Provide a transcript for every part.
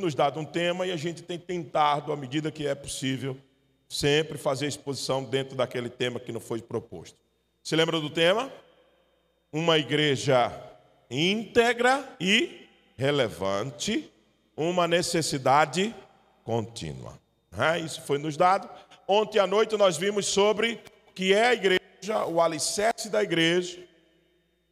nos dado um tema e a gente tem tentado, à medida que é possível, sempre fazer exposição dentro daquele tema que não foi proposto. Se lembra do tema? Uma igreja íntegra e relevante, uma necessidade contínua. É, isso foi nos dado. Ontem à noite nós vimos sobre o que é a igreja, o alicerce da igreja,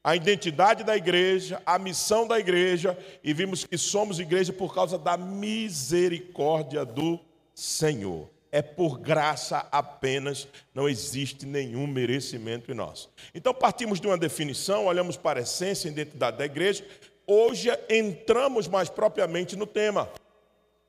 a identidade da igreja, a missão da igreja, e vimos que somos igreja por causa da misericórdia do Senhor. É por graça apenas, não existe nenhum merecimento em nós. Então partimos de uma definição, olhamos para a essência e identidade da igreja. Hoje entramos mais propriamente no tema,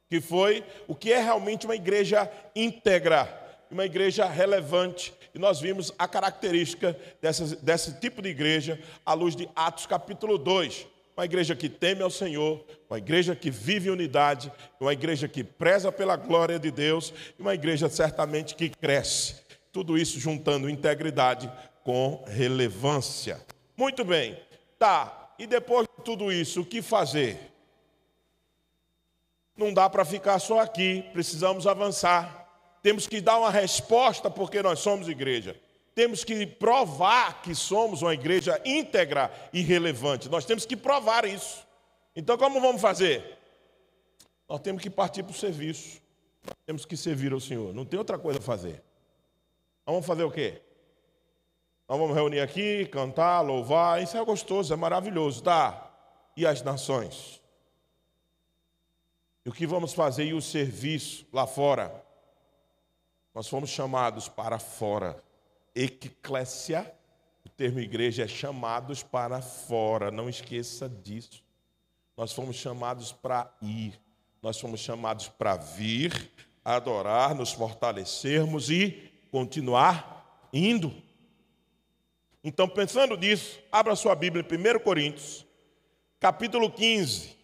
que foi o que é realmente uma igreja íntegra, uma igreja relevante, e nós vimos a característica dessa, desse tipo de igreja à luz de Atos capítulo 2. Uma igreja que teme ao Senhor, uma igreja que vive em unidade, uma igreja que preza pela glória de Deus, e uma igreja certamente que cresce. Tudo isso juntando integridade com relevância. Muito bem, tá. E depois de tudo isso, o que fazer? Não dá para ficar só aqui, precisamos avançar. Temos que dar uma resposta porque nós somos igreja. Temos que provar que somos uma igreja íntegra e relevante. Nós temos que provar isso. Então, como vamos fazer? Nós temos que partir para o serviço. Nós temos que servir ao Senhor. Não tem outra coisa a fazer. Vamos fazer o quê? Nós vamos reunir aqui, cantar, louvar. Isso é gostoso, é maravilhoso, tá? E as nações? E o que vamos fazer e o serviço lá fora? Nós fomos chamados para fora. Eclésia, o termo igreja é chamados para fora, não esqueça disso. Nós fomos chamados para ir, nós fomos chamados para vir, adorar, nos fortalecermos e continuar indo. Então, pensando nisso, abra sua Bíblia em 1 Coríntios, capítulo 15.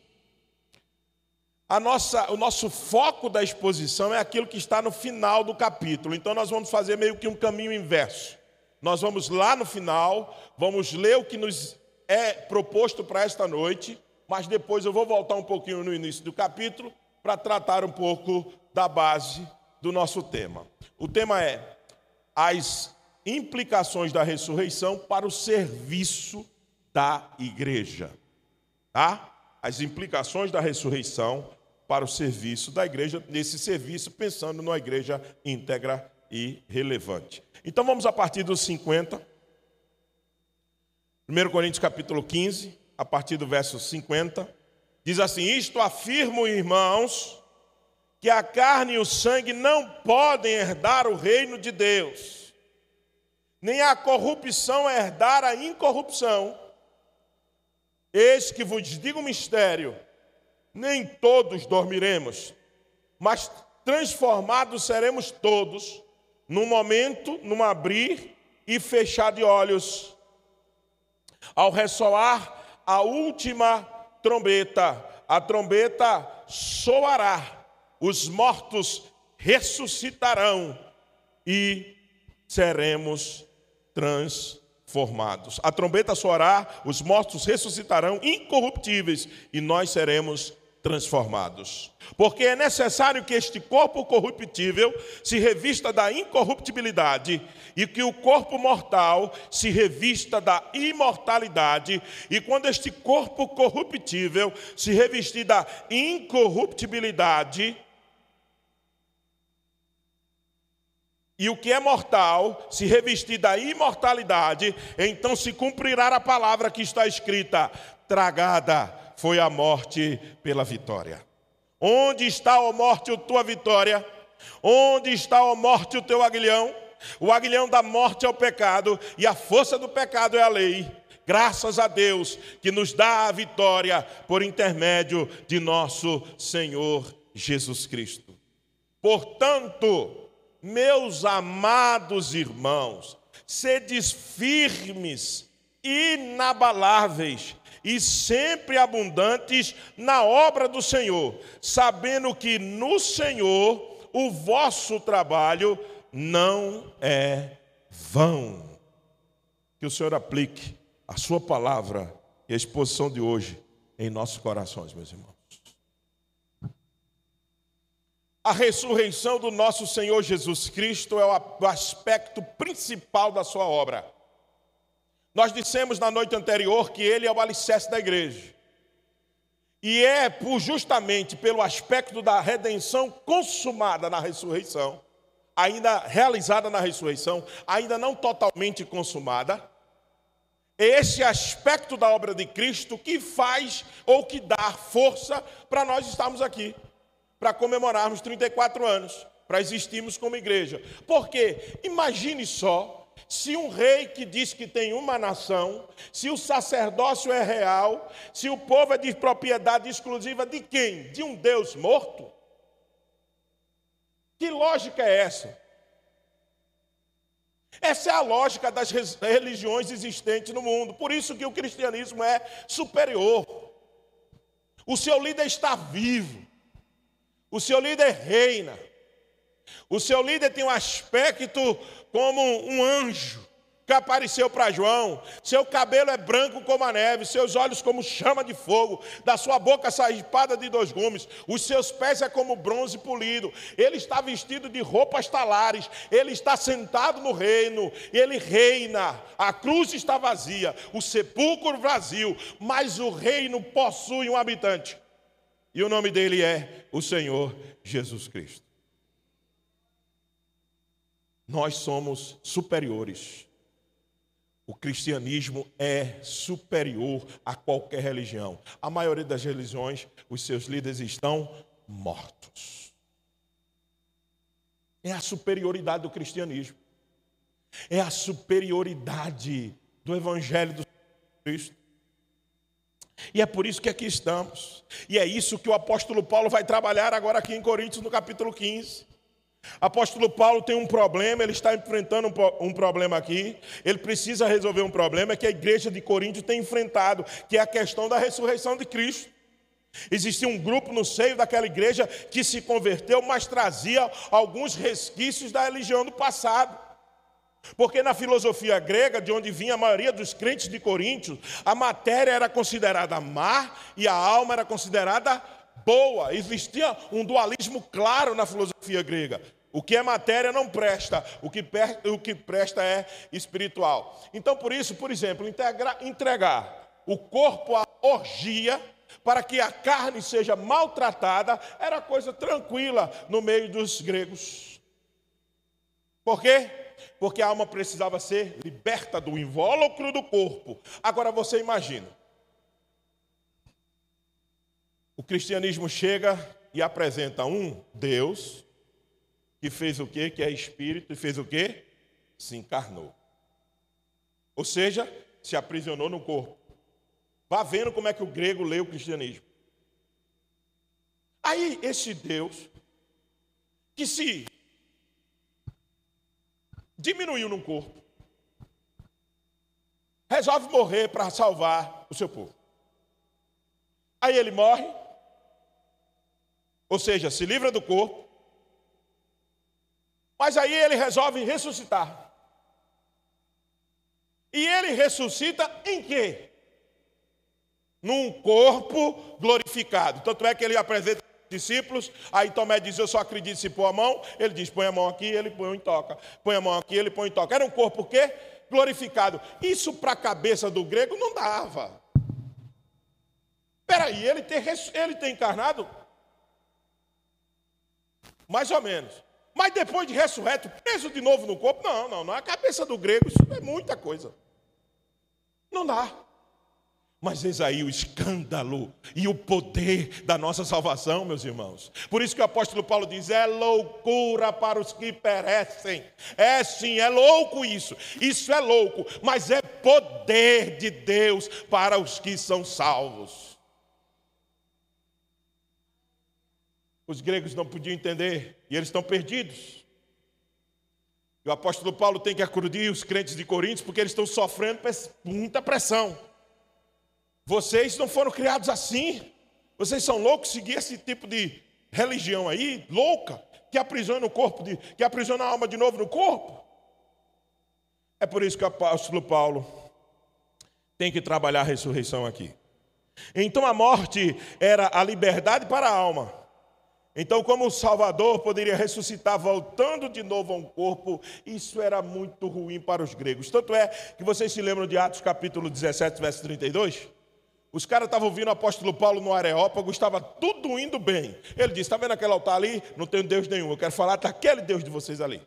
A nossa, o nosso foco da exposição é aquilo que está no final do capítulo. Então nós vamos fazer meio que um caminho inverso. Nós vamos lá no final, vamos ler o que nos é proposto para esta noite, mas depois eu vou voltar um pouquinho no início do capítulo para tratar um pouco da base do nosso tema. O tema é as implicações da ressurreição para o serviço da igreja. Tá? As implicações da ressurreição para o serviço da igreja, nesse serviço, pensando numa igreja íntegra e relevante. Então vamos a partir dos 50. 1 Coríntios capítulo 15, a partir do verso 50, diz assim: Isto afirmo, irmãos, que a carne e o sangue não podem herdar o reino de Deus, nem a corrupção herdar a incorrupção. Eis que vos digo um mistério: nem todos dormiremos, mas transformados seremos todos, num momento, num abrir e fechar de olhos, ao ressoar a última trombeta, a trombeta soará, os mortos ressuscitarão e seremos transformados. A trombeta soará, os mortos ressuscitarão incorruptíveis e nós seremos transformados. Porque é necessário que este corpo corruptível se revista da incorruptibilidade e que o corpo mortal se revista da imortalidade. E quando este corpo corruptível se revestir da incorruptibilidade, e o que é mortal se revestir da imortalidade, então se cumprirá a palavra que está escrita: tragada foi a morte pela vitória. Onde está, ó morte, a tua vitória? Onde está, ó morte, o teu aguilhão? O aguilhão da morte é o pecado e a força do pecado é a lei. Graças a Deus que nos dá a vitória por intermédio de nosso Senhor Jesus Cristo. Portanto, meus amados irmãos, sedes firmes, inabaláveis, e sempre abundantes na obra do Senhor, sabendo que no Senhor o vosso trabalho não é vão. Que o Senhor aplique a sua palavra e a exposição de hoje em nossos corações, meus irmãos. a ressurreição do nosso Senhor Jesus Cristo é o aspecto principal da sua obra. Nós dissemos na noite anterior que ele é o alicerce da igreja. E é por, justamente pelo aspecto da redenção consumada na ressurreição, ainda realizada na ressurreição, ainda não totalmente consumada, é esse aspecto da obra de Cristo que faz ou que dá força para nós estarmos aqui para comemorarmos 34 anos, para existirmos como igreja. Porque imagine só se um rei que diz que tem uma nação, se o sacerdócio é real, se o povo é de propriedade exclusiva de quem? De um Deus morto? Que lógica é essa? Essa é a lógica das religiões existentes no mundo. Por isso que o cristianismo é superior. O seu líder está vivo. O seu líder reina. O seu líder tem um aspecto como um anjo que apareceu para João. Seu cabelo é branco como a neve, seus olhos como chama de fogo, da sua boca sai espada de dois gumes, os seus pés é como bronze polido. Ele está vestido de roupas talares, ele está sentado no reino, ele reina. A cruz está vazia, o sepulcro vazio, mas o reino possui um habitante. E o nome dele é o Senhor Jesus Cristo. Nós somos superiores. O cristianismo é superior a qualquer religião. A maioria das religiões, os seus líderes estão mortos. É a superioridade do cristianismo. É a superioridade do evangelho do Cristo. E é por isso que aqui estamos. E é isso que o apóstolo Paulo vai trabalhar agora aqui em Coríntios, no capítulo 15. Apóstolo Paulo tem um problema, ele está enfrentando um, problema aqui, ele precisa resolver um problema que a igreja de Corinto tem enfrentado, que é a questão da ressurreição de Cristo. Existia um grupo no seio daquela igreja que se converteu, mas trazia alguns resquícios da religião do passado. Porque na filosofia grega, de onde vinha a maioria dos crentes de Coríntios, a matéria era considerada má e a alma era considerada boa. Existia um dualismo claro na filosofia grega. O que é matéria não presta, o que, o que presta é espiritual. Então, por isso, por exemplo, integra, entregar o corpo à orgia para que a carne seja maltratada era coisa tranquila no meio dos gregos. Por quê? porque a alma precisava ser liberta do invólucro do corpo. Agora você imagina. O cristianismo chega e apresenta um Deus que fez o quê? Que é espírito e fez o quê? Se encarnou. Ou seja, se aprisionou no corpo. Vá vendo como é que o grego lê o cristianismo. Aí esse Deus que se diminuiu no corpo. Resolve morrer para salvar o seu povo. Aí ele morre, ou seja, se livra do corpo, mas aí ele resolve ressuscitar. E ele ressuscita em quê? Num corpo glorificado. Tanto é que ele apresenta discípulos. Aí Tomé diz: Eu só acredito se pôr a mão. Ele diz: Põe a mão aqui, ele põe em toca. Põe a mão aqui, ele põe em toca. Era um corpo o quê? Glorificado. Isso para a cabeça do grego não dava. Peraí, ele tem, ele tem encarnado? Mais ou menos. Mas depois de ressurreto, preso de novo no corpo? Não, não, não. A cabeça do grego, isso é muita coisa. Não dá. Mas eis aí o escândalo e o poder da nossa salvação, meus irmãos. Por isso que o apóstolo Paulo diz: é loucura para os que perecem. É sim, é louco isso. Isso é louco, mas é poder de Deus para os que são salvos. Os gregos não podiam entender e eles estão perdidos. E o apóstolo Paulo tem que acudir os crentes de Coríntios porque eles estão sofrendo muita pressão. Vocês não foram criados assim. Vocês são loucos seguir esse tipo de religião aí, louca, que aprisiona o corpo, de, que aprisiona a alma de novo no corpo. É por isso que o apóstolo Paulo tem que trabalhar a ressurreição aqui. Então a morte era a liberdade para a alma Então, como o Salvador poderia ressuscitar voltando de novo a um corpo, isso era muito ruim para os gregos. Tanto é que vocês se lembram de Atos capítulo 17, verso 32? Os caras estavam ouvindo o apóstolo Paulo no Areópago, estava tudo indo bem. Ele disse: Está vendo aquele altar ali? Não tem Deus nenhum. Eu quero falar daquele Deus de vocês ali.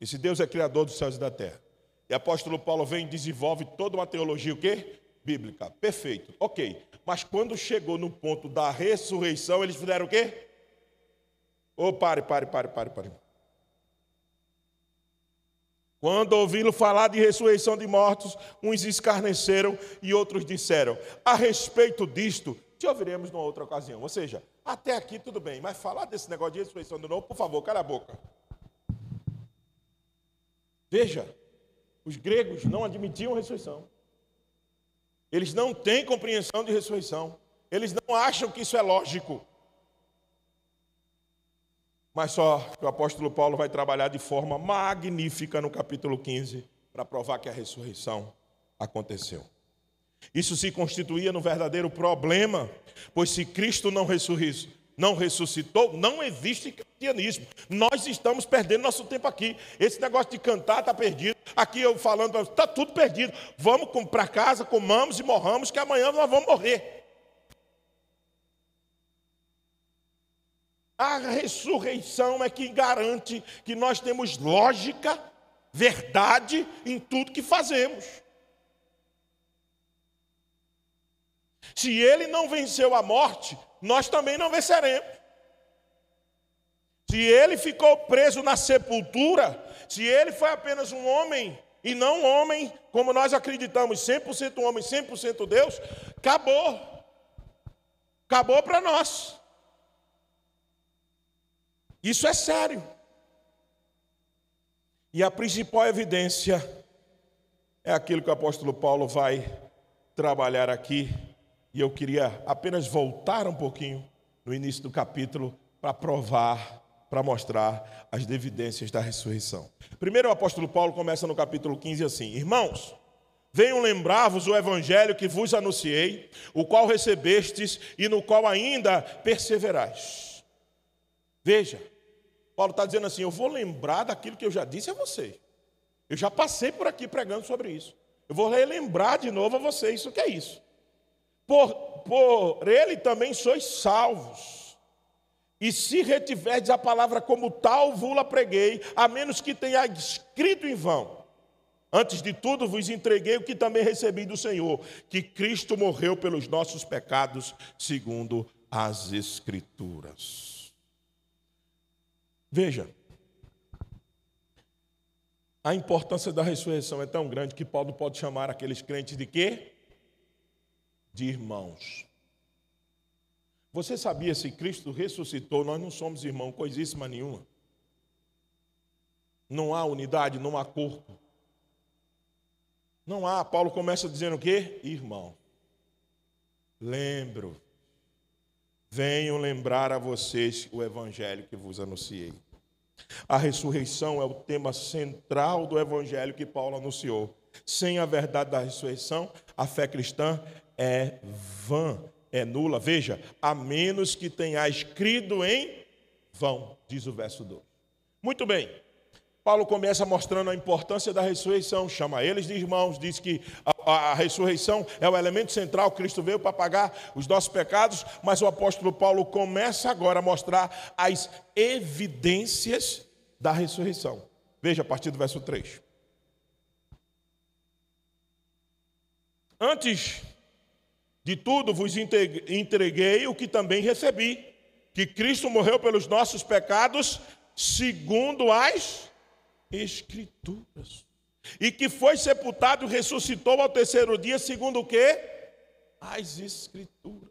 Esse Deus é criador dos céus e da terra. E apóstolo Paulo vem e desenvolve toda uma teologia o quê? Bíblica. Perfeito. Ok. Mas quando chegou no ponto da ressurreição, eles fizeram o quê? Ô, oh, pare, pare, pare, pare, pare. Quando ouviram falar de ressurreição de mortos, uns escarneceram e outros disseram: A respeito disto, te ouviremos numa outra ocasião. Ou seja, até aqui tudo bem, mas falar desse negócio de ressurreição de novo, por favor, cala a boca. Veja, os gregos não admitiam ressurreição. Eles não têm compreensão de ressurreição. Eles não acham que isso é lógico. Mas só que o apóstolo Paulo vai trabalhar de forma magnífica no capítulo 15 para provar que a ressurreição aconteceu. Isso se constituía no verdadeiro problema, pois se Cristo não ressuscitou, não ressuscitou, não existe cristianismo. Nós estamos perdendo nosso tempo aqui. Esse negócio de cantar está perdido. Aqui eu falando, está tudo perdido. Vamos para casa, comamos e morramos, que amanhã nós vamos morrer. A ressurreição é que garante que nós temos lógica, verdade em tudo que fazemos. Se ele não venceu a morte, nós também não venceremos. Se ele ficou preso na sepultura, se ele foi apenas um homem e não um homem como nós acreditamos, 100% homem, 100% Deus, acabou. Acabou para nós. Isso é sério. E a principal evidência é aquilo que o apóstolo Paulo vai trabalhar aqui. E eu queria apenas voltar um pouquinho no início do capítulo para provar, para mostrar as evidências da ressurreição. Primeiro, o apóstolo Paulo começa no capítulo 15 assim: Irmãos, venham lembrar-vos o evangelho que vos anunciei, o qual recebestes e no qual ainda perseverais. Veja, Paulo está dizendo assim: eu vou lembrar daquilo que eu já disse a vocês. Eu já passei por aqui pregando sobre isso. Eu vou relembrar de novo a vocês isso que é isso. Por, por ele também sois salvos. E se retiverdes a palavra como tal, vula preguei, a menos que tenha escrito em vão. Antes de tudo, vos entreguei o que também recebi do Senhor, que Cristo morreu pelos nossos pecados, segundo as Escrituras. Veja, a importância da ressurreição é tão grande que Paulo pode chamar aqueles crentes de quê? De irmãos. Você sabia se Cristo ressuscitou, nós não somos irmãos, coisíssima nenhuma. Não há unidade, não há corpo. Não há. Paulo começa dizendo o quê? Irmão. Lembro Venho lembrar a vocês o evangelho que vos anunciei. A ressurreição é o tema central do evangelho que Paulo anunciou. Sem a verdade da ressurreição, a fé cristã é vã, é nula. Veja, a menos que tenha escrito em vão, diz o verso 2. Muito bem. Paulo começa mostrando a importância da ressurreição, chama eles de irmãos, diz que a, a, ressurreição é o elemento central, Cristo veio para pagar os nossos pecados, mas o apóstolo Paulo começa agora a mostrar as evidências da ressurreição. Veja a partir do verso 3. Antes de tudo vos entreguei o que também recebi, que Cristo morreu pelos nossos pecados, segundo as Escrituras. E que foi sepultado e ressuscitou ao terceiro dia, segundo o quê? As Escrituras.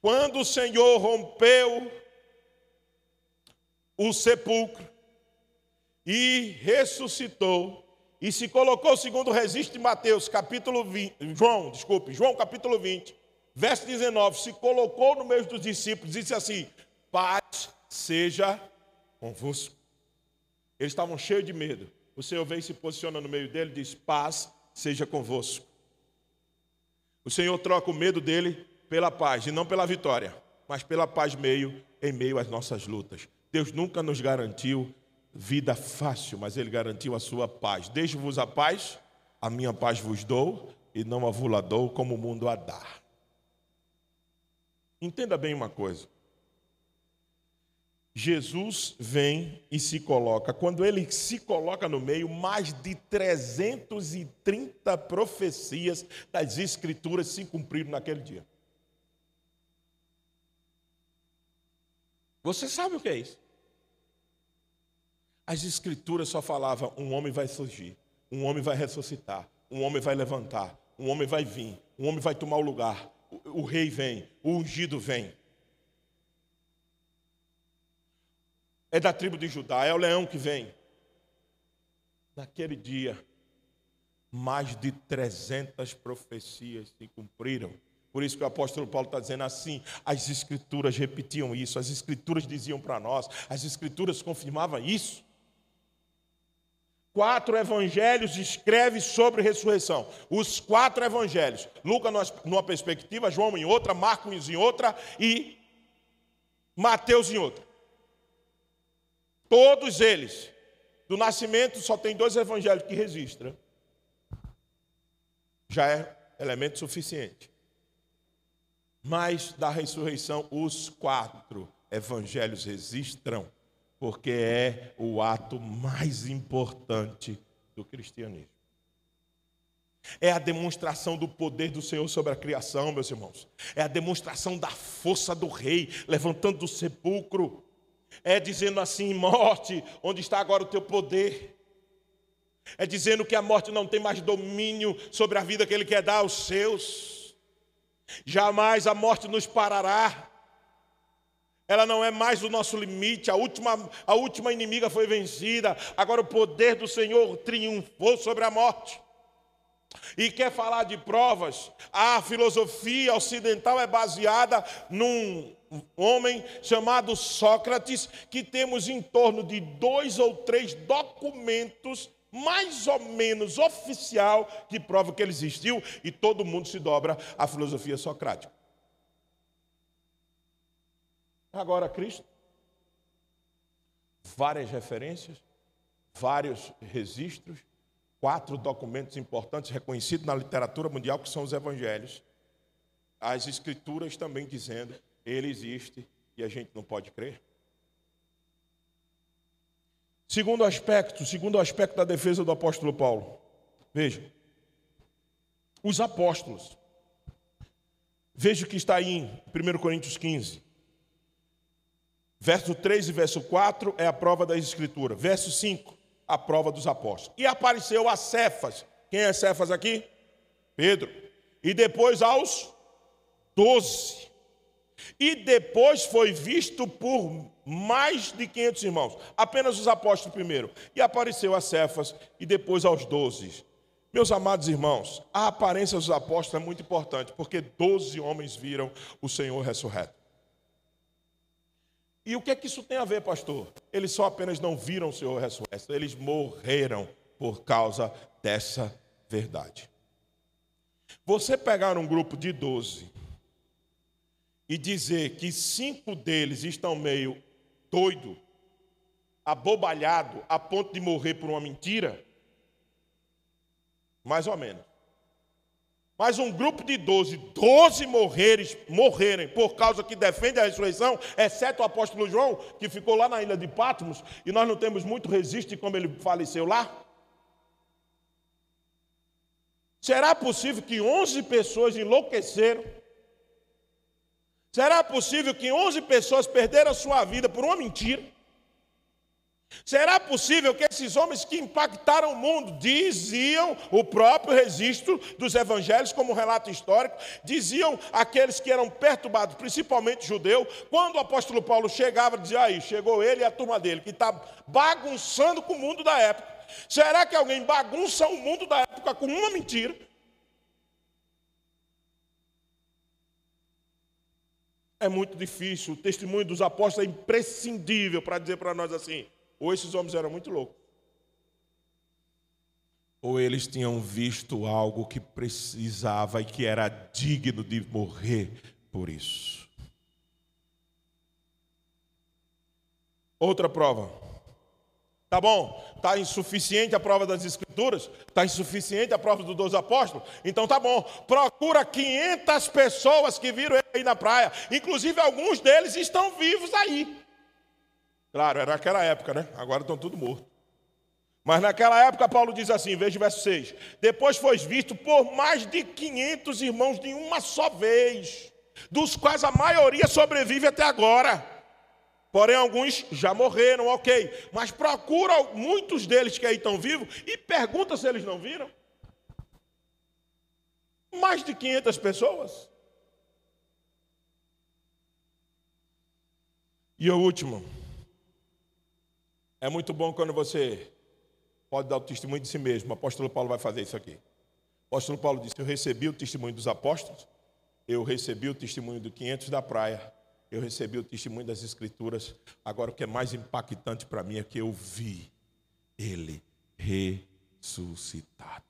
Quando o Senhor rompeu o sepulcro e ressuscitou, e se colocou segundo de Mateus, capítulo 20, João, desculpe, João capítulo 20, verso 19, se colocou no meio dos discípulos disse assim: Paz seja convosco. Eles estavam cheios de medo. O Senhor vem e se posiciona no meio dele e diz: Paz seja convosco. O Senhor troca o medo dele pela paz e não pela vitória. mas pela paz meio em meio às nossas lutas. Deus nunca nos garantiu vida fácil, mas Ele garantiu a sua paz. Deixo-vos a paz, a minha paz vos dou, e não a vos dou como o mundo a dá. Entenda bem uma coisa. Jesus vem e se coloca. Quando ele se coloca no meio, mais de 330 profecias das Escrituras se cumpriram naquele dia. Você sabe o que é isso? As Escrituras só falavam: um homem vai surgir, um homem vai ressuscitar, um homem vai levantar, um homem vai vir, um homem vai tomar o lugar, o, o rei vem, o ungido vem. É da tribo de Judá, é o leão que vem. Naquele dia, mais de 300 profecias se cumpriram. Por isso que o apóstolo Paulo está dizendo assim: as escrituras repetiam isso, as escrituras diziam para nós, as escrituras confirmavam isso. Quatro evangelhos escreve sobre ressurreição. Os quatro evangelhos. Lucas numa perspectiva, João em outra, Marcos em outra e Mateus em outra. Todos eles. Do nascimento só tem dois evangelhos que registram. Já é elemento suficiente. Mas da ressurreição, os quatro evangelhos registram, porque é o ato mais importante do cristianismo. É a demonstração do poder do Senhor sobre a criação, meus irmãos. É a demonstração da força do rei levantando do sepulcro é dizendo assim: morte, onde está agora o teu poder? É dizendo que a morte não tem mais domínio sobre a vida que Ele quer dar aos seus. Jamais a morte nos parará. Ela não é mais o nosso limite. A última, a última inimiga foi vencida. Agora o poder do Senhor triunfou sobre a morte. E quer falar de provas? A filosofia ocidental é baseada num homem chamado Sócrates, que temos em torno de dois ou três documentos mais ou menos oficial que prova que ele existiu e todo mundo se dobra à filosofia socrática. Agora Cristo, várias referências, vários registros, quatro documentos importantes reconhecidos na literatura mundial que são os evangelhos. As escrituras também dizendo ele existe e a gente não pode crer. Segundo aspecto, segundo aspecto da defesa do apóstolo Paulo. Veja, os apóstolos. Veja o que está aí em 1 Coríntios 15. Verso 3 e verso 4 é a prova da Escritura. Verso 5, a prova dos apóstolos. E apareceu a Cefas. Quem é Cefas aqui? Pedro. E depois aos doze. E depois foi visto por mais de 500 irmãos, apenas os apóstolos primeiro. E apareceu a Cefas e depois aos doze. Meus amados irmãos, a aparência dos apóstolos é muito importante, porque doze homens viram o Senhor ressurreto. E o que é que isso tem a ver, pastor? Eles só apenas não viram o Senhor ressurreto, eles morreram por causa dessa verdade. Você pegar um grupo de doze e dizer que cinco deles estão meio doido, abobalhado, a ponto de morrer por uma mentira, mais ou menos. Mas um grupo de doze, doze morreres, morrerem por causa que defende a ressurreição, exceto o apóstolo João, que ficou lá na ilha de Patmos, e nós não temos muito registro de como ele faleceu lá. Será possível que onze pessoas enlouqueceram Será possível que 11 pessoas perderam a sua vida por uma mentira? Será possível que esses homens que impactaram o mundo, diziam o próprio registro dos evangelhos, como relato histórico, diziam aqueles que eram perturbados, principalmente judeu, quando o apóstolo Paulo chegava, dizia aí, chegou ele e a turma dele, que está bagunçando com o mundo da época. Será que alguém bagunça o mundo da época com uma mentira? é muito difícil. O testemunho dos apóstolos é imprescindível para dizer para nós assim: ou esses homens eram muito loucos, ou eles tinham visto algo que precisava e que era digno de morrer por isso. Outra prova. Tá bom? Está insuficiente a prova das Escrituras? Está insuficiente a prova dos dois apóstolos? Então tá bom. Procura 500 pessoas que viram ele aí na praia. Inclusive alguns deles estão vivos aí. Claro, era naquela época, né? Agora estão tudo mortos. Mas naquela época, Paulo diz assim, veja o verso 6: Depois foi visto por mais de 500 irmãos de uma só vez, dos quais a maioria sobrevive até agora. Porém, alguns já morreram, ok. Mas procura muitos deles que aí estão vivos e pergunta se eles não viram. Mais de 500 pessoas. E o último. É muito bom quando você pode dar o testemunho de si mesmo. O apóstolo Paulo vai fazer isso aqui. O apóstolo Paulo disse: Eu recebi o testemunho dos apóstolos, eu recebi o testemunho do 500 da praia, eu recebi o testemunho das Escrituras. Agora, o que é mais impactante para mim é que eu vi ele ressuscitado.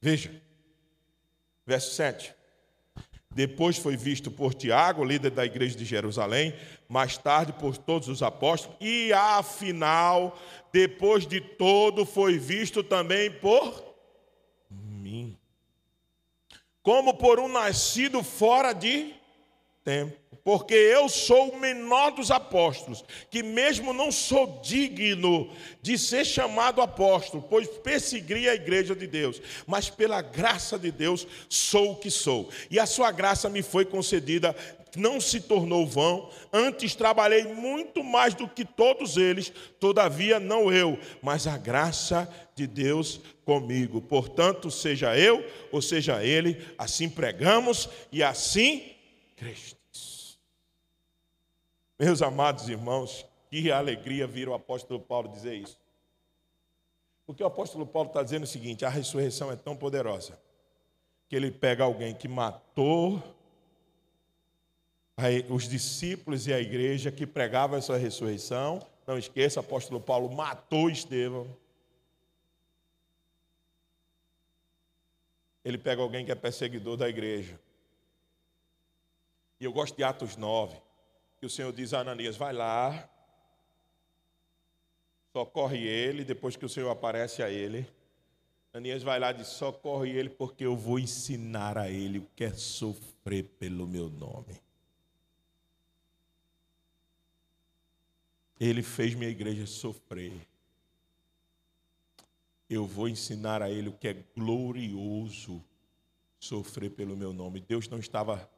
Veja, verso 7. Depois foi visto por Tiago, líder da igreja de Jerusalém, mais tarde por todos os apóstolos, e afinal, depois de todo, foi visto também por mim. Como por um nascido fora de tempo porque eu sou o menor dos apóstolos, que mesmo não sou digno de ser chamado apóstolo, pois persegui a igreja de Deus, mas pela graça de Deus sou o que sou. E a sua graça me foi concedida, não se tornou vão, antes trabalhei muito mais do que todos eles, todavia não eu, mas a graça de Deus comigo. Portanto, seja eu ou seja ele, assim pregamos e assim creste. Meus amados irmãos, que alegria vir o apóstolo Paulo dizer isso. Porque o apóstolo Paulo está dizendo o seguinte: a ressurreição é tão poderosa que ele pega alguém que matou os discípulos e a igreja que pregavam essa ressurreição. Não esqueça, o apóstolo Paulo matou Estevão. Ele pega alguém que é perseguidor da igreja. E eu gosto de Atos 9 o Senhor diz a Ananias: vai lá, socorre ele, depois que o Senhor aparece a ele. Ananias vai lá e diz: socorre ele, porque eu vou ensinar a ele o que é sofrer pelo meu nome. Ele fez minha igreja sofrer. Eu vou ensinar a ele o que é glorioso sofrer pelo meu nome. Deus não estava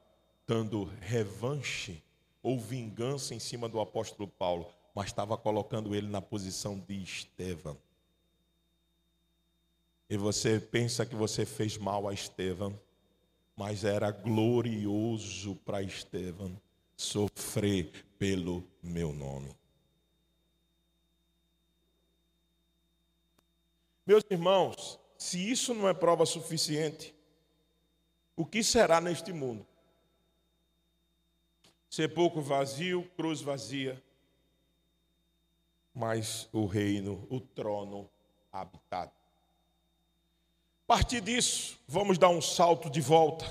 dando revanche ou vingança em cima do apóstolo Paulo, mas estava colocando ele na posição de Estevão. E você pensa que você fez mal a Estevão, mas era glorioso para Estevão sofrer pelo meu nome. Meus irmãos, se isso não é prova suficiente, o que será neste mundo? Sepulcro vazio, cruz vazia, mas o reino, o trono habitado. A partir disso, vamos dar um salto de volta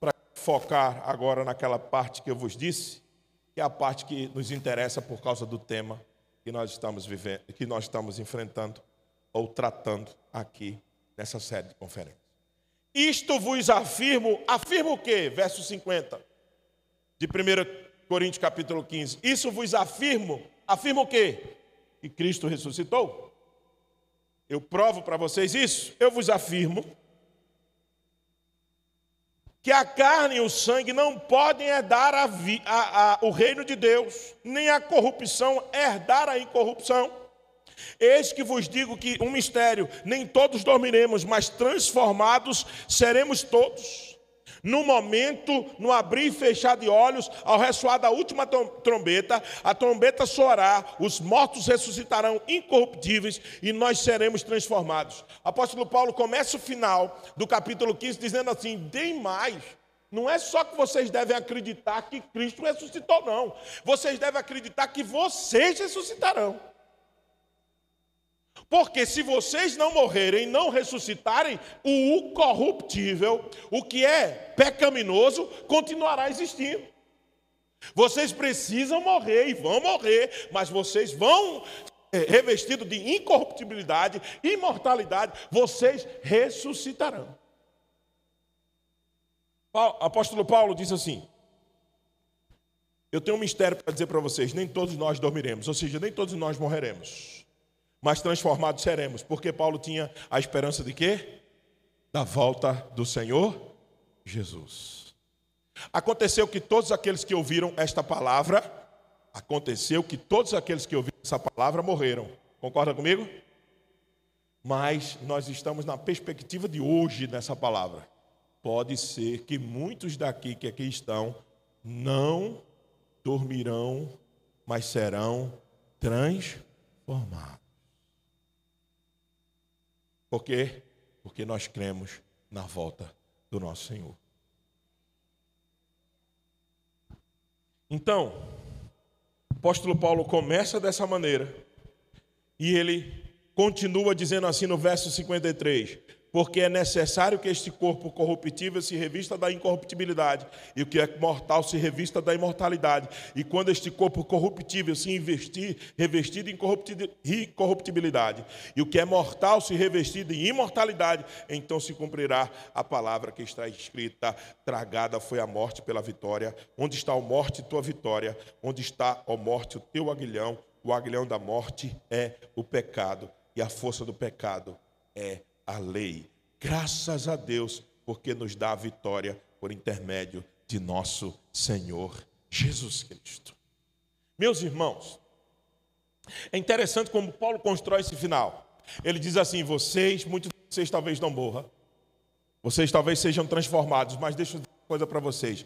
para focar agora naquela parte que eu vos disse, que é a parte que nos interessa por causa do tema que nós estamos vivendo, que nós estamos enfrentando ou tratando aqui nessa série de conferências. Isto vos afirmo, afirmo o quê? Verso 50 de 1 Coríntios capítulo 15. Isso vos afirmo. Afirmo o quê? Que Cristo ressuscitou. Eu provo para vocês isso. Eu vos afirmo que a carne e o sangue não podem herdar a a, a, o reino de Deus, nem a corrupção herdar a incorrupção. Eis que vos digo que um mistério: nem todos dormiremos, mas transformados seremos todos no momento, no abrir e fechar de olhos, ao ressoar da última trombeta, a trombeta soará, os mortos ressuscitarão incorruptíveis e nós seremos transformados. Apóstolo Paulo começa o final do capítulo 15 dizendo assim: deem mais. Não é só que vocês devem acreditar que Cristo ressuscitou, não. Vocês devem acreditar que vocês ressuscitarão. Porque se vocês não morrerem, não ressuscitarem, o corruptível, o que é pecaminoso, continuará existindo. Vocês precisam morrer e vão morrer, mas vocês vão revestido de incorruptibilidade, imortalidade, vocês ressuscitarão. apóstolo Paulo diz assim: Eu tenho um mistério para dizer para vocês: nem todos nós dormiremos, ou seja, nem todos nós morreremos, mas transformados seremos, porque Paulo tinha a esperança de quê? Da volta do Senhor Jesus. Aconteceu que todos aqueles que ouviram esta palavra, aconteceu que todos aqueles que ouviram essa palavra morreram. Concorda comigo? Mas nós estamos na perspectiva de hoje nessa palavra. Pode ser que muitos daqui que aqui estão não dormirão, mas serão transformados. Por quê? Porque nós cremos na volta do nosso Senhor. Então, apóstolo Paulo começa dessa maneira e ele continua dizendo assim no verso 53: porque é necessário que este corpo corruptível se revista da incorruptibilidade, e o que é mortal se revista da imortalidade. E quando este corpo corruptível se investir, revestido em incorruptibilidade, e o que é mortal se revestir de imortalidade, então se cumprirá a palavra que está escrita: tragada foi a morte pela vitória. Onde está a morte, tua vitória? Onde está, a morte, o teu aguilhão? O aguilhão da morte é o pecado, e a força do pecado é a lei. Graças a Deus, porque nos dá a vitória por intermédio de nosso Senhor Jesus Cristo. Meus irmãos, é interessante como Paulo constrói esse final. Ele diz assim: vocês, muitos de vocês talvez não morram, vocês talvez sejam transformados, mas deixa eu dizer uma coisa para vocês: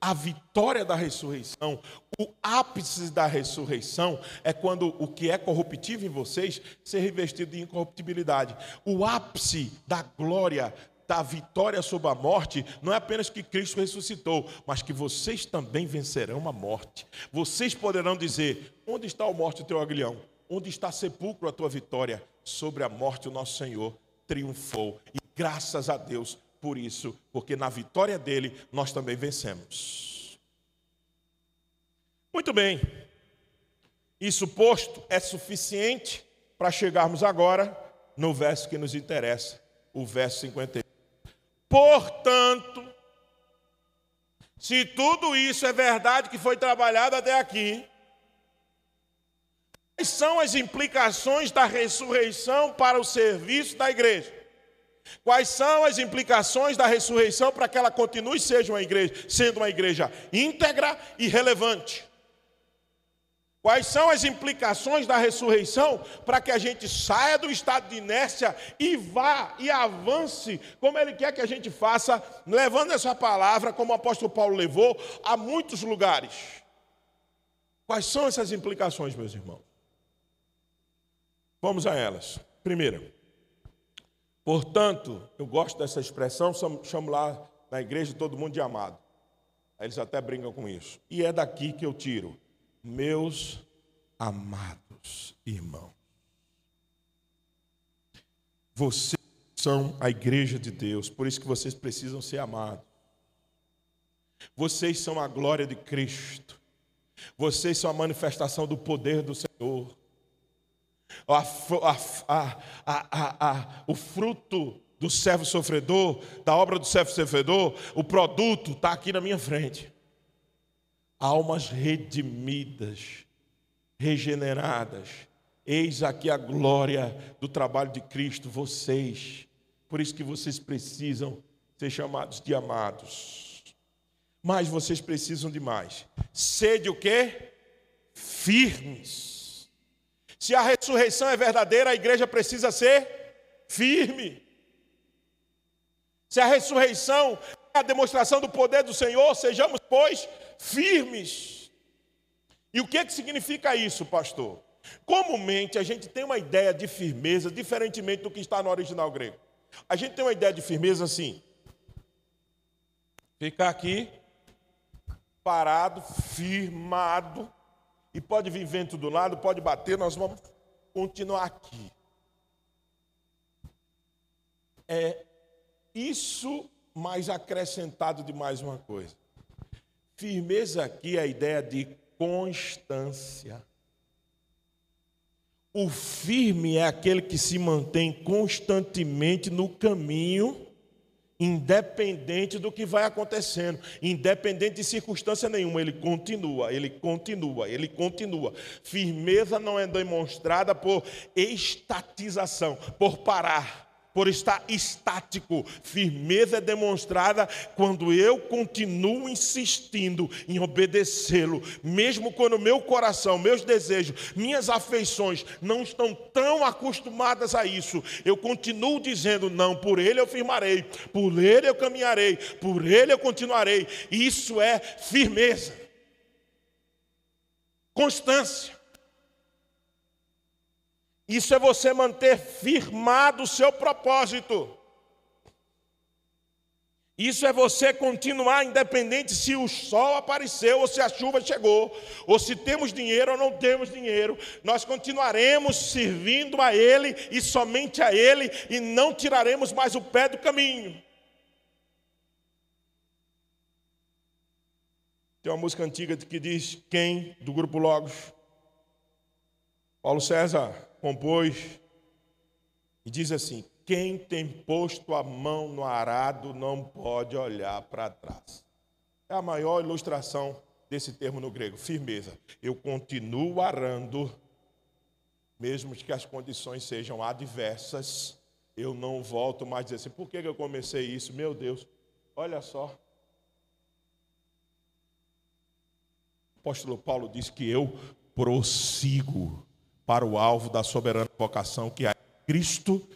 a vitória da ressurreição, o ápice da ressurreição é quando o que é corruptível em vocês ser revestido de incorruptibilidade. O ápice da glória, da vitória sobre a morte, não é apenas que Cristo ressuscitou, mas que vocês também vencerão a morte. Vocês poderão dizer: onde está a morte, o teu aguilhão? Onde está sepulcro a tua vitória? Sobre a morte, o nosso Senhor triunfou. E graças a Deus, por isso, porque na vitória dele nós também vencemos. Muito bem, isso posto é suficiente para chegarmos agora no verso que nos interessa, o verso 51. Portanto, se tudo isso é verdade que foi trabalhado até aqui, quais são as implicações da ressurreição para o serviço da igreja? Quais são as implicações da ressurreição para que ela continue seja uma igreja, sendo uma igreja íntegra e relevante? Quais são as implicações da ressurreição para que a gente saia do estado de inércia e vá e avance como Ele quer que a gente faça, levando essa palavra, como o apóstolo Paulo levou, a muitos lugares? Quais são essas implicações, meus irmãos? Vamos a elas. Primeiro, Portanto, eu gosto dessa expressão, chamo lá na igreja todo mundo de amado. Eles até brincam com isso. E é daqui que eu tiro, meus amados irmãos. Vocês são a igreja de Deus, por isso que vocês precisam ser amados. Vocês são a glória de Cristo. Vocês são a manifestação do poder do Senhor a, a, o fruto do servo sofredor, da obra do servo sofredor, o produto está aqui na minha frente. Almas redimidas, regeneradas. Eis aqui a glória do trabalho de Cristo, vocês. Por isso que vocês precisam ser chamados de amados. Mas vocês precisam de mais. Sede o quê? Firmes se a ressurreição é verdadeira, a igreja precisa ser firme. Se a ressurreição é a demonstração do poder do Senhor, sejamos, pois, firmes. E o que, é que significa isso, pastor? Comumente a gente tem uma ideia de firmeza diferentemente do que está no original grego. A gente tem uma ideia de firmeza assim: ficar aqui, parado, firmado, e pode vir vento do lado, pode bater, nós vamos continuar aqui. É isso mais acrescentado de mais uma coisa. Firmeza aqui é a ideia de constância. O firme é aquele que se mantém constantemente no caminho, independente do que vai acontecendo, independente de circunstância nenhuma, ele continua, ele continua, ele continua. Firmeza não é demonstrada por estatização, por parar por estar estático. Firmeza é demonstrada quando eu continuo insistindo em obedecê-lo, mesmo quando meu coração, meus desejos, minhas afeições não estão tão acostumadas a isso. Eu continuo dizendo: não, por ele eu firmarei, por ele eu caminharei, por ele eu continuarei. Isso é firmeza, constância. Isso é você manter firmado o seu propósito. Isso é você continuar independente se o sol apareceu ou se a chuva chegou, ou se temos dinheiro ou não temos dinheiro. Nós continuaremos servindo a Ele e somente a Ele e não tiraremos mais o pé do caminho. Tem uma música antiga que diz: Quem, do grupo Logos, Paulo César, compôs e diz assim: Quem tem posto a mão no arado não pode olhar para trás. É a maior ilustração desse termo no grego, firmeza. Eu continuo arando, mesmo que as condições sejam adversas, eu não volto mais a dizer assim: por que eu comecei isso? Meu Deus, olha só. O apóstolo Paulo diz que eu prossigo para o alvo da soberana vocação que é Cristo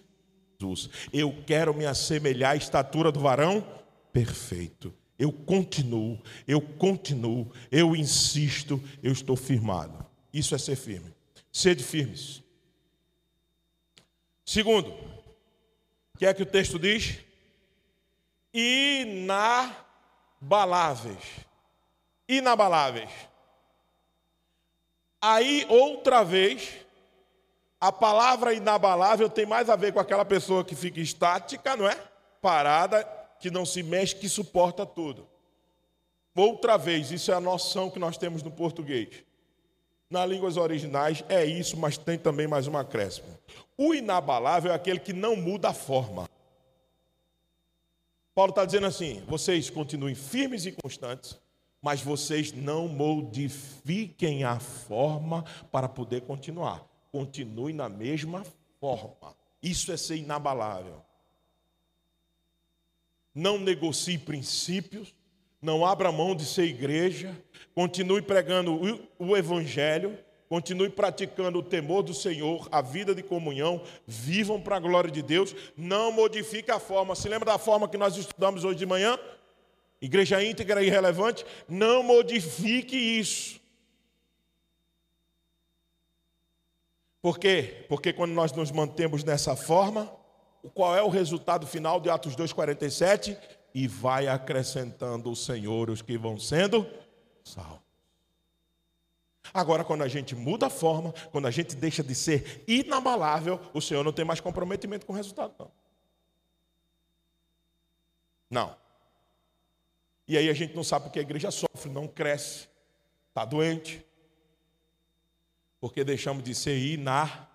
Jesus. Eu quero me assemelhar à estatura do varão perfeito. Eu continuo, eu continuo, eu insisto, eu estou firmado. Isso é ser firme. Sede firmes. Segundo, o que é que o texto diz? Inabaláveis. Inabaláveis. Aí, outra vez, a palavra inabalável tem mais a ver com aquela pessoa que fica estática, não é? Parada, que não se mexe, que suporta tudo. Outra vez, isso é a noção que nós temos no português. Nas línguas originais é isso, mas tem também mais uma acréscimo. O inabalável é aquele que não muda a forma. Paulo está dizendo assim: vocês continuem firmes e constantes, mas vocês não modifiquem a forma para poder continuar continue na mesma forma. Isso é ser inabalável. Não negocie princípios, não abra mão de ser igreja, continue pregando o Evangelho, continue praticando o temor do Senhor, a vida de comunhão, vivam para a glória de Deus, não modifique a forma. Se lembra da forma que nós estudamos hoje de manhã? Igreja íntegra e relevante? Não modifique isso. Por quê? Porque quando nós nos mantemos dessa forma, qual é o resultado final de Atos 2,47? E vai acrescentando o Senhor os que vão sendo salvos. Agora, quando a gente muda a forma, quando a gente deixa de ser inabalável, o Senhor não tem mais comprometimento com o resultado, não. Não. E aí a gente não sabe porque a igreja sofre, não cresce, está doente, porque deixamos de ser inabaláveis.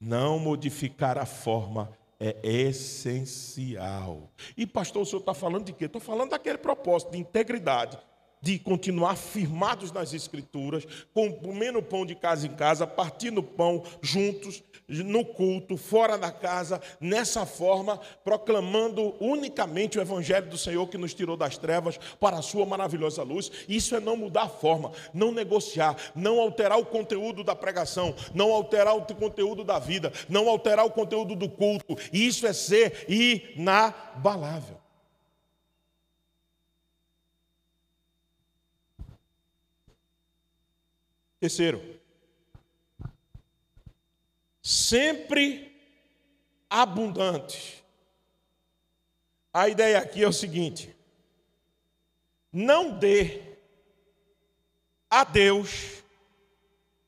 Não modificar a forma é essencial. E pastor, o senhor está falando de quê? Estou falando daquele propósito de integridade, de continuar firmados nas Escrituras, comendo pão de casa em casa, partindo pão juntos, no culto, fora da casa, nessa forma, proclamando unicamente o Evangelho do Senhor que nos tirou das trevas para a Sua maravilhosa luz. Isso é não mudar a forma, não negociar, não alterar o conteúdo da pregação, não alterar o conteúdo da vida, não alterar o conteúdo do culto. Isso é ser inabalável. Terceiro, sempre abundante. A ideia aqui é o seguinte: não dê a Deus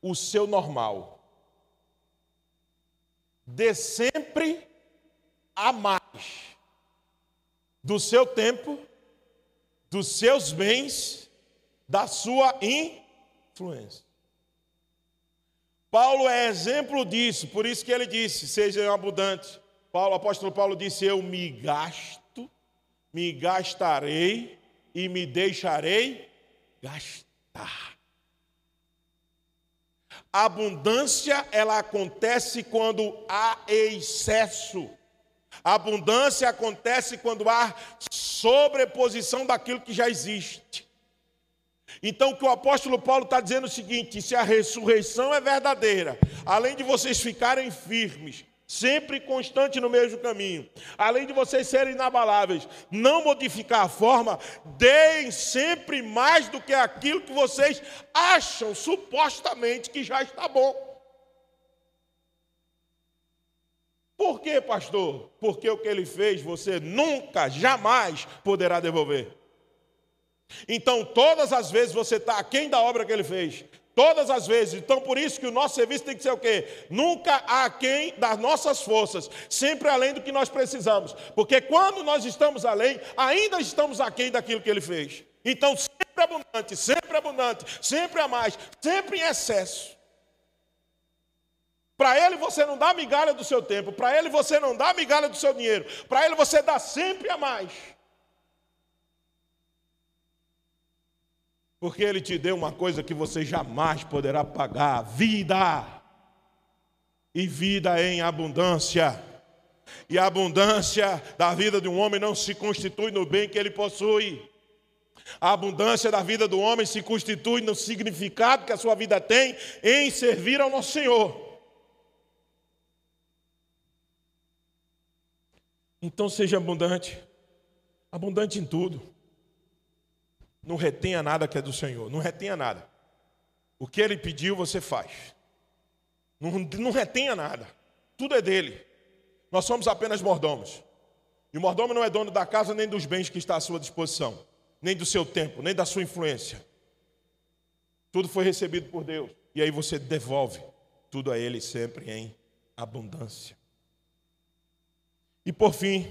o seu normal. Dê sempre a mais do seu tempo, dos seus bens, da sua influência. Paulo é exemplo disso, por isso que ele disse: sejam abundantes. Paulo, o apóstolo Paulo disse: Eu me gasto, me gastarei e me deixarei gastar. Abundância ela acontece quando há excesso. Abundância acontece quando há sobreposição daquilo que já existe. Então, o que o apóstolo Paulo está dizendo é o seguinte: se a ressurreição é verdadeira, além de vocês ficarem firmes, sempre constante no mesmo caminho, além de vocês serem inabaláveis, não modificar a forma, deem sempre mais do que aquilo que vocês acham supostamente que já está bom. Por quê, pastor? Porque o que ele fez você nunca, jamais poderá devolver. Então, todas as vezes você está aquém da obra que ele fez. Todas as vezes. Então, por isso que o nosso serviço tem que ser o quê? Nunca aquém das nossas forças. Sempre além do que nós precisamos. Porque quando nós estamos além, ainda estamos aquém daquilo que ele fez. Então, sempre abundante, sempre abundante, sempre a mais, sempre em excesso. Para ele você não dá migalha do seu tempo, para ele você não dá migalha do seu dinheiro, para ele você dá sempre a mais. Porque ele te deu uma coisa que você jamais poderá pagar: vida. E vida em abundância. E a abundância da vida de um homem não se constitui no bem que ele possui. A abundância da vida do homem se constitui no significado que a sua vida tem em servir ao nosso Senhor. Então seja abundante, abundante em tudo. Não retenha nada que é do Senhor, não retenha nada. O que Ele pediu, você faz. Não, não retenha nada, tudo é dele. Nós somos apenas mordomos. E o mordomo não é dono da casa nem dos bens que está à sua disposição, nem do seu tempo, nem da sua influência. Tudo foi recebido por Deus. E aí você devolve tudo a Ele sempre em abundância. E por fim,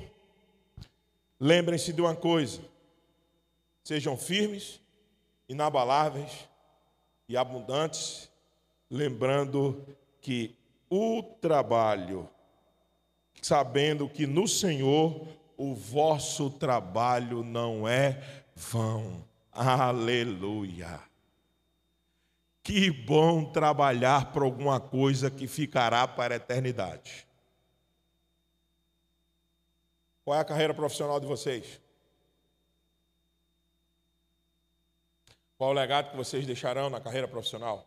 lembrem-se de uma coisa: sejam firmes, inabaláveis e abundantes, lembrando que o trabalho, sabendo que no Senhor o vosso trabalho não é vão. Aleluia. Que bom trabalhar por alguma coisa que ficará para a eternidade. Qual é a carreira profissional de vocês? Qual o legado que vocês deixarão na carreira profissional?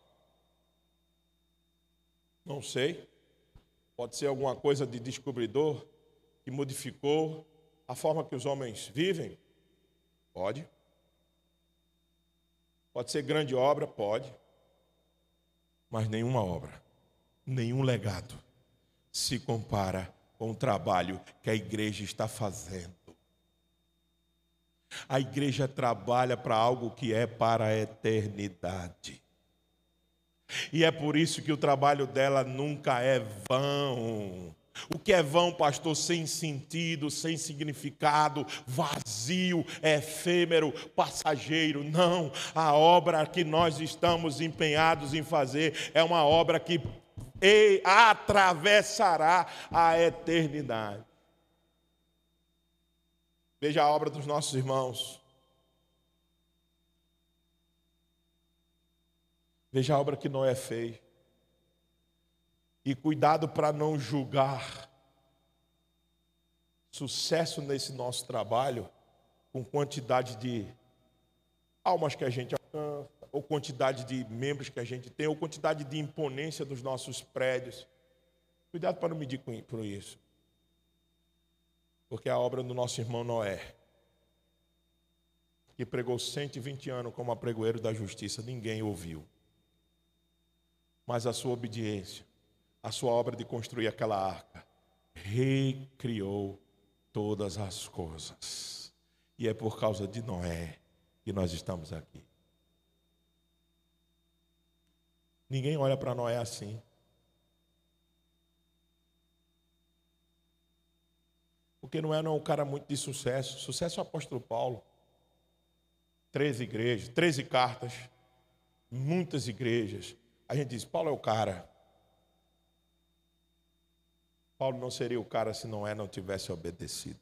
Não sei. Pode ser alguma coisa de descobridor que modificou a forma que os homens vivem? Pode. Pode ser grande obra? Pode. Mas nenhuma obra, nenhum legado se compara com o trabalho que a igreja está fazendo. A igreja trabalha para algo que é para a eternidade. E é por isso que o trabalho dela nunca é vão. O que é vão, pastor? Sem sentido, sem significado, vazio, efêmero, passageiro. Não, a obra que nós estamos empenhados em fazer é uma obra que atravessará a eternidade. Veja a obra dos nossos irmãos. Veja a obra que Noé fez. E cuidado para não julgar sucesso nesse nosso trabalho com quantidade de almas que a gente alcança ou quantidade de membros que a gente tem, ou quantidade de imponência dos nossos prédios. Cuidado para não medir com isso. Porque a obra do nosso irmão Noé, que pregou 120 anos como apregoeiro da justiça, ninguém ouviu. Mas a sua obediência, a sua obra de construir aquela arca, recriou todas as coisas. E é por causa de Noé que nós estamos aqui. Ninguém olha para Noé assim. Porque Noé não é um cara muito de sucesso. Sucesso é o apóstolo Paulo. 13 igrejas, 13 cartas, muitas igrejas. A gente diz: Paulo é o cara. Paulo não seria o cara se não é, não tivesse obedecido.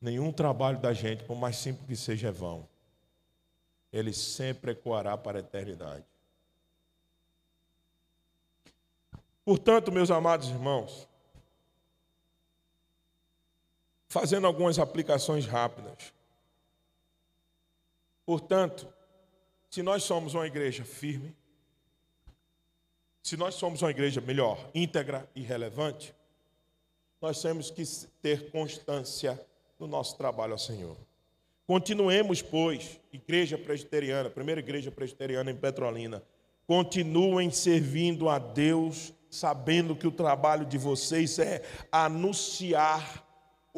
Nenhum trabalho da gente, por mais simples que seja, é vão. Ele sempre ecoará para a eternidade. Portanto, meus amados irmãos, fazendo algumas aplicações rápidas. Portanto, se nós somos uma igreja firme, se nós somos uma igreja melhor, íntegra e relevante, nós temos que ter constância no nosso trabalho ao Senhor. Continuemos, pois, igreja presbiteriana, primeira igreja presbiteriana em Petrolina, continuem servindo a Deus, sabendo que o trabalho de vocês é anunciar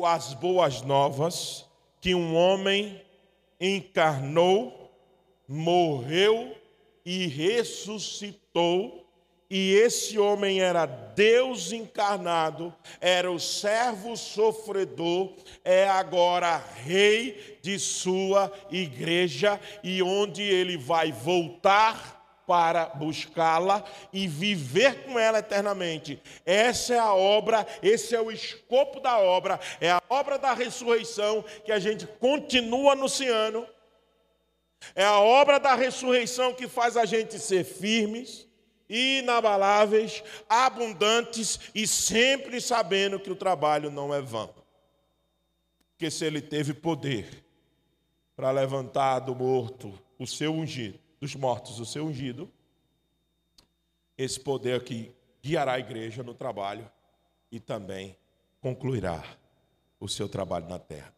as boas novas que um homem encarnou, morreu e ressuscitou e esse homem era Deus encarnado, era o servo sofredor, é agora rei de sua igreja e onde ele vai voltar para buscá-la e viver com ela eternamente. Essa é a obra, esse é o escopo da obra, é a obra da ressurreição que a gente continua anunciando. É a obra da ressurreição que faz a gente ser firmes inabaláveis, abundantes e sempre sabendo que o trabalho não é vão. Porque se ele teve poder para levantar do morto o seu ungido, dos mortos o seu ungido, esse poder aqui guiará a igreja no trabalho e também concluirá o seu trabalho na terra.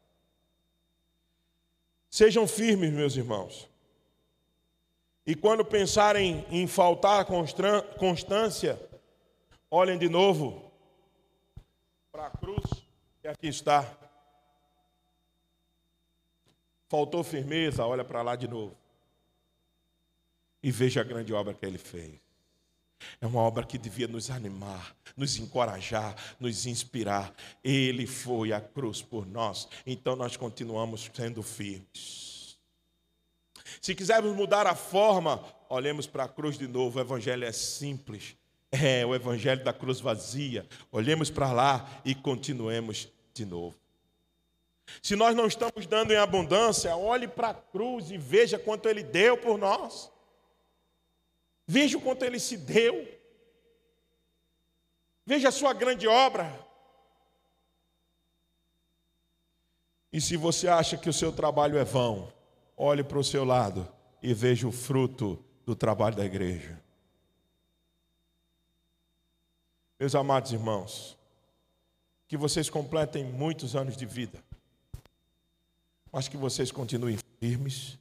Sejam firmes, meus irmãos. E quando pensarem em faltar constância, olhem de novo para a cruz, que aqui está. Faltou firmeza, olha para lá de novo. E veja a grande obra que ele fez. É uma obra que devia nos animar, nos encorajar, nos inspirar. Ele foi a cruz por nós, então nós continuamos sendo firmes. Se quisermos mudar a forma, olhemos para a cruz de novo. O evangelho é simples. É o evangelho da cruz vazia. Olhemos para lá e continuemos de novo. Se nós não estamos dando em abundância, olhe para a cruz e veja quanto ele deu por nós. Veja o quanto ele se deu. Veja a sua grande obra. E se você acha que o seu trabalho é vão, olhe para o seu lado e veja o fruto do trabalho da igreja. Meus amados irmãos, que vocês completem muitos anos de vida, mas que vocês continuem firmes,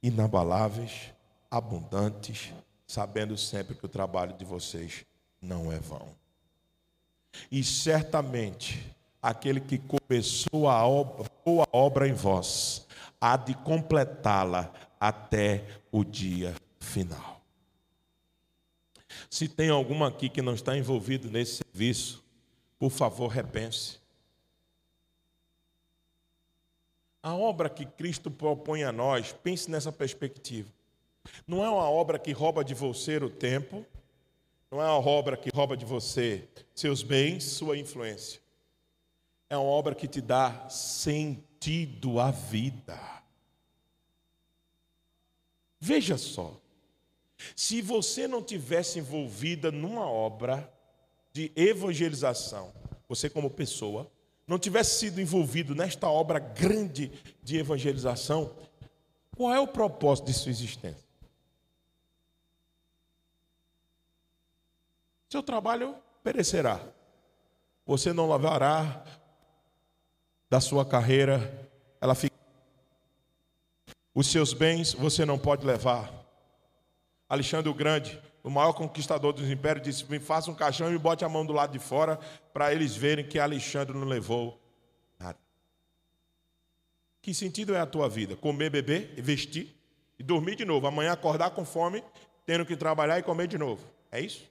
inabaláveis, abundantes, sabendo sempre que o trabalho de vocês não é vão. E certamente aquele que começou a obra, boa obra em vós, há de completá-la até o dia final. Se tem alguma aqui que não está envolvido nesse serviço, por favor, repense. A obra que Cristo propõe a nós, pense nessa perspectiva. Não é uma obra que rouba de você o tempo, não é uma obra que rouba de você seus bens, sua influência. É uma obra que te dá sentido à vida. Veja só, se você não tivesse envolvida numa obra de evangelização, você como pessoa, não tivesse sido envolvido nesta obra grande de evangelização, qual é o propósito de sua existência? Seu trabalho perecerá. Você não lavará da sua carreira, ela fica os seus bens você não pode levar. Alexandre o Grande, o maior conquistador dos impérios, disse: Me faça um caixão e bote a mão do lado de fora para eles verem que Alexandre não levou nada. Que sentido é a tua vida? Comer, beber, vestir e dormir de novo. Amanhã acordar com fome, tendo que trabalhar e comer de novo. É isso?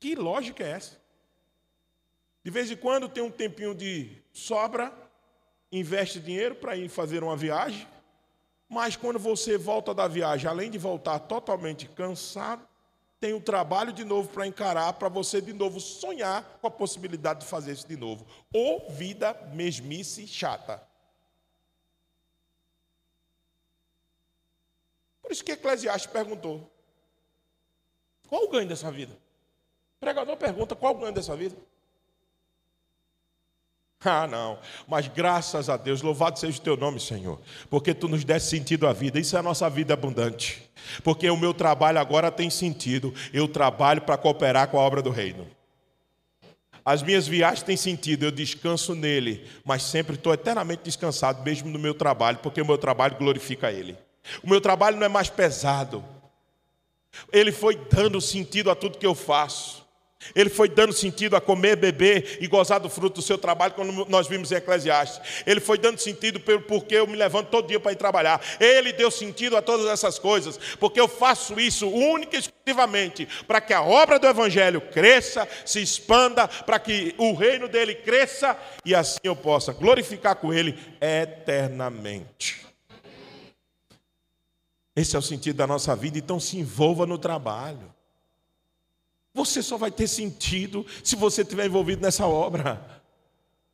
Que lógica é essa? De vez em quando tem um tempinho de sobra, investe dinheiro para ir fazer uma viagem, mas quando você volta da viagem, além de voltar totalmente cansado, tem o um trabalho de novo para encarar, para você de novo sonhar com a possibilidade de fazer isso de novo. Ou vida mesmice chata. Por isso que Eclesiastes perguntou: qual o ganho dessa vida? Pregador pergunta: qual o ganho dessa vida? Ah, não, mas graças a Deus, louvado seja o teu nome, Senhor, porque tu nos deste sentido à vida, isso é a nossa vida abundante, porque o meu trabalho agora tem sentido, eu trabalho para cooperar com a obra do reino. As minhas viagens têm sentido, eu descanso nele, mas sempre estou eternamente descansado, mesmo no meu trabalho, porque o meu trabalho glorifica ele. O meu trabalho não é mais pesado, ele foi dando sentido a tudo que eu faço. Ele foi dando sentido a comer, beber e gozar do fruto do seu trabalho, como nós vimos em Eclesiastes. Ele foi dando sentido pelo porquê eu me levanto todo dia para ir trabalhar. Ele deu sentido a todas essas coisas, porque eu faço isso única e exclusivamente para que a obra do Evangelho cresça, se expanda, para que o reino dele cresça e assim eu possa glorificar com ele eternamente. Esse é o sentido da nossa vida, então se envolva no trabalho. Você só vai ter sentido se você estiver envolvido nessa obra.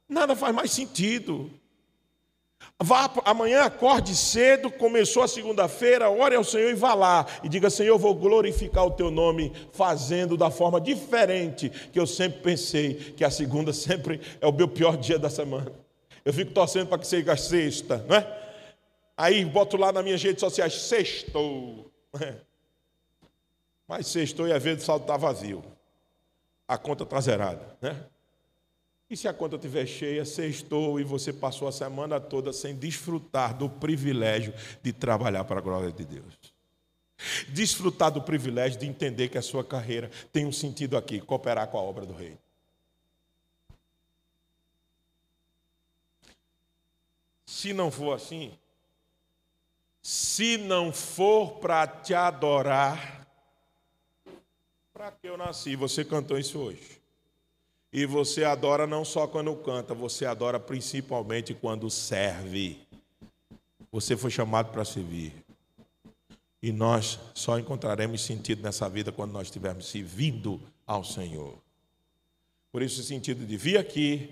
Nada faz mais sentido. Vá amanhã, acorde cedo, começou a segunda-feira, ore ao Senhor e vá lá e diga: Senhor, eu vou glorificar o teu nome fazendo da forma diferente que eu sempre pensei que a segunda sempre é o meu pior dia da semana. Eu fico torcendo para que seja sexta, não é? Aí boto lá nas minhas redes sociais, sextou. Mas sextou e a vez o saldo está vazio. A conta está zerada, né? E se a conta estiver cheia, sextou e você passou a semana toda sem desfrutar do privilégio de trabalhar para a glória de Deus. Desfrutar do privilégio de entender que a sua carreira tem um sentido aqui, cooperar com a obra do Rei. Se não for assim, se não for para te adorar, para que eu nasci? Você cantou isso hoje. E você adora não só quando canta, você adora principalmente quando serve. Você foi chamado para servir. E nós só encontraremos sentido nessa vida quando nós estivermos servindo ao Senhor. Por isso, o sentido de vir aqui,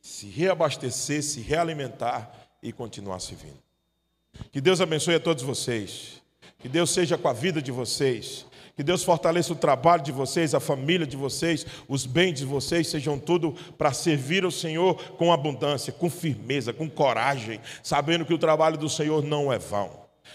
se reabastecer, se realimentar e continuar servindo. Que Deus abençoe a todos vocês. Que Deus seja com a vida de vocês. Que Deus fortaleça o trabalho de vocês, a família de vocês, os bens de vocês, sejam tudo para servir o Senhor com abundância, com firmeza, com coragem, sabendo que o trabalho do Senhor não é vão.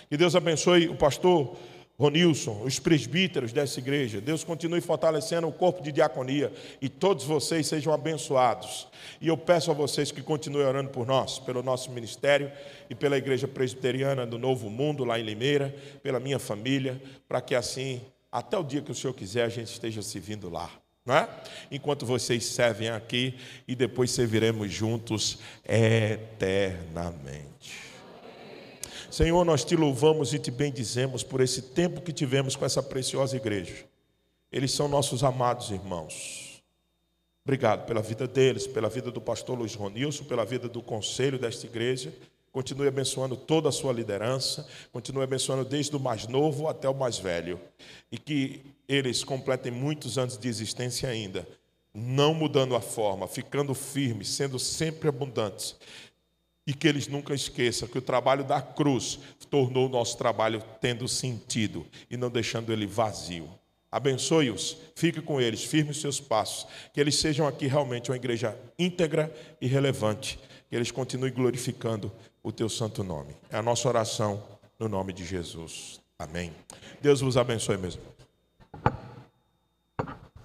Que Deus abençoe o pastor Ronilson, os presbíteros dessa igreja. Deus continue fortalecendo o corpo de diaconia e todos vocês sejam abençoados. E eu peço a vocês que continuem orando por nós, pelo nosso ministério e pela igreja presbiteriana do Novo Mundo, lá em Limeira, pela minha família, para que assim até o dia que o Senhor quiser a gente esteja servindo lá. Não é? Enquanto vocês servem aqui e depois serviremos juntos eternamente. Senhor, nós te louvamos e te bendizemos por esse tempo que tivemos com essa preciosa igreja. Eles são nossos amados irmãos. Obrigado pela vida deles, pela vida do pastor Luiz Ronilson, pela vida do conselho desta igreja Continue abençoando toda a sua liderança, continue abençoando desde o mais novo até o mais velho. E que eles completem muitos anos de existência ainda, não mudando a forma, ficando firmes, sendo sempre abundantes. E que eles nunca esqueçam que o trabalho da cruz tornou o nosso trabalho tendo sentido e não deixando ele vazio. Abençoe-os, fique com eles, firme os seus passos, que eles sejam aqui realmente uma igreja íntegra e relevante, que eles continuem glorificando o teu santo nome. É a nossa oração no nome de Jesus. Amém. Deus vos abençoe mesmo.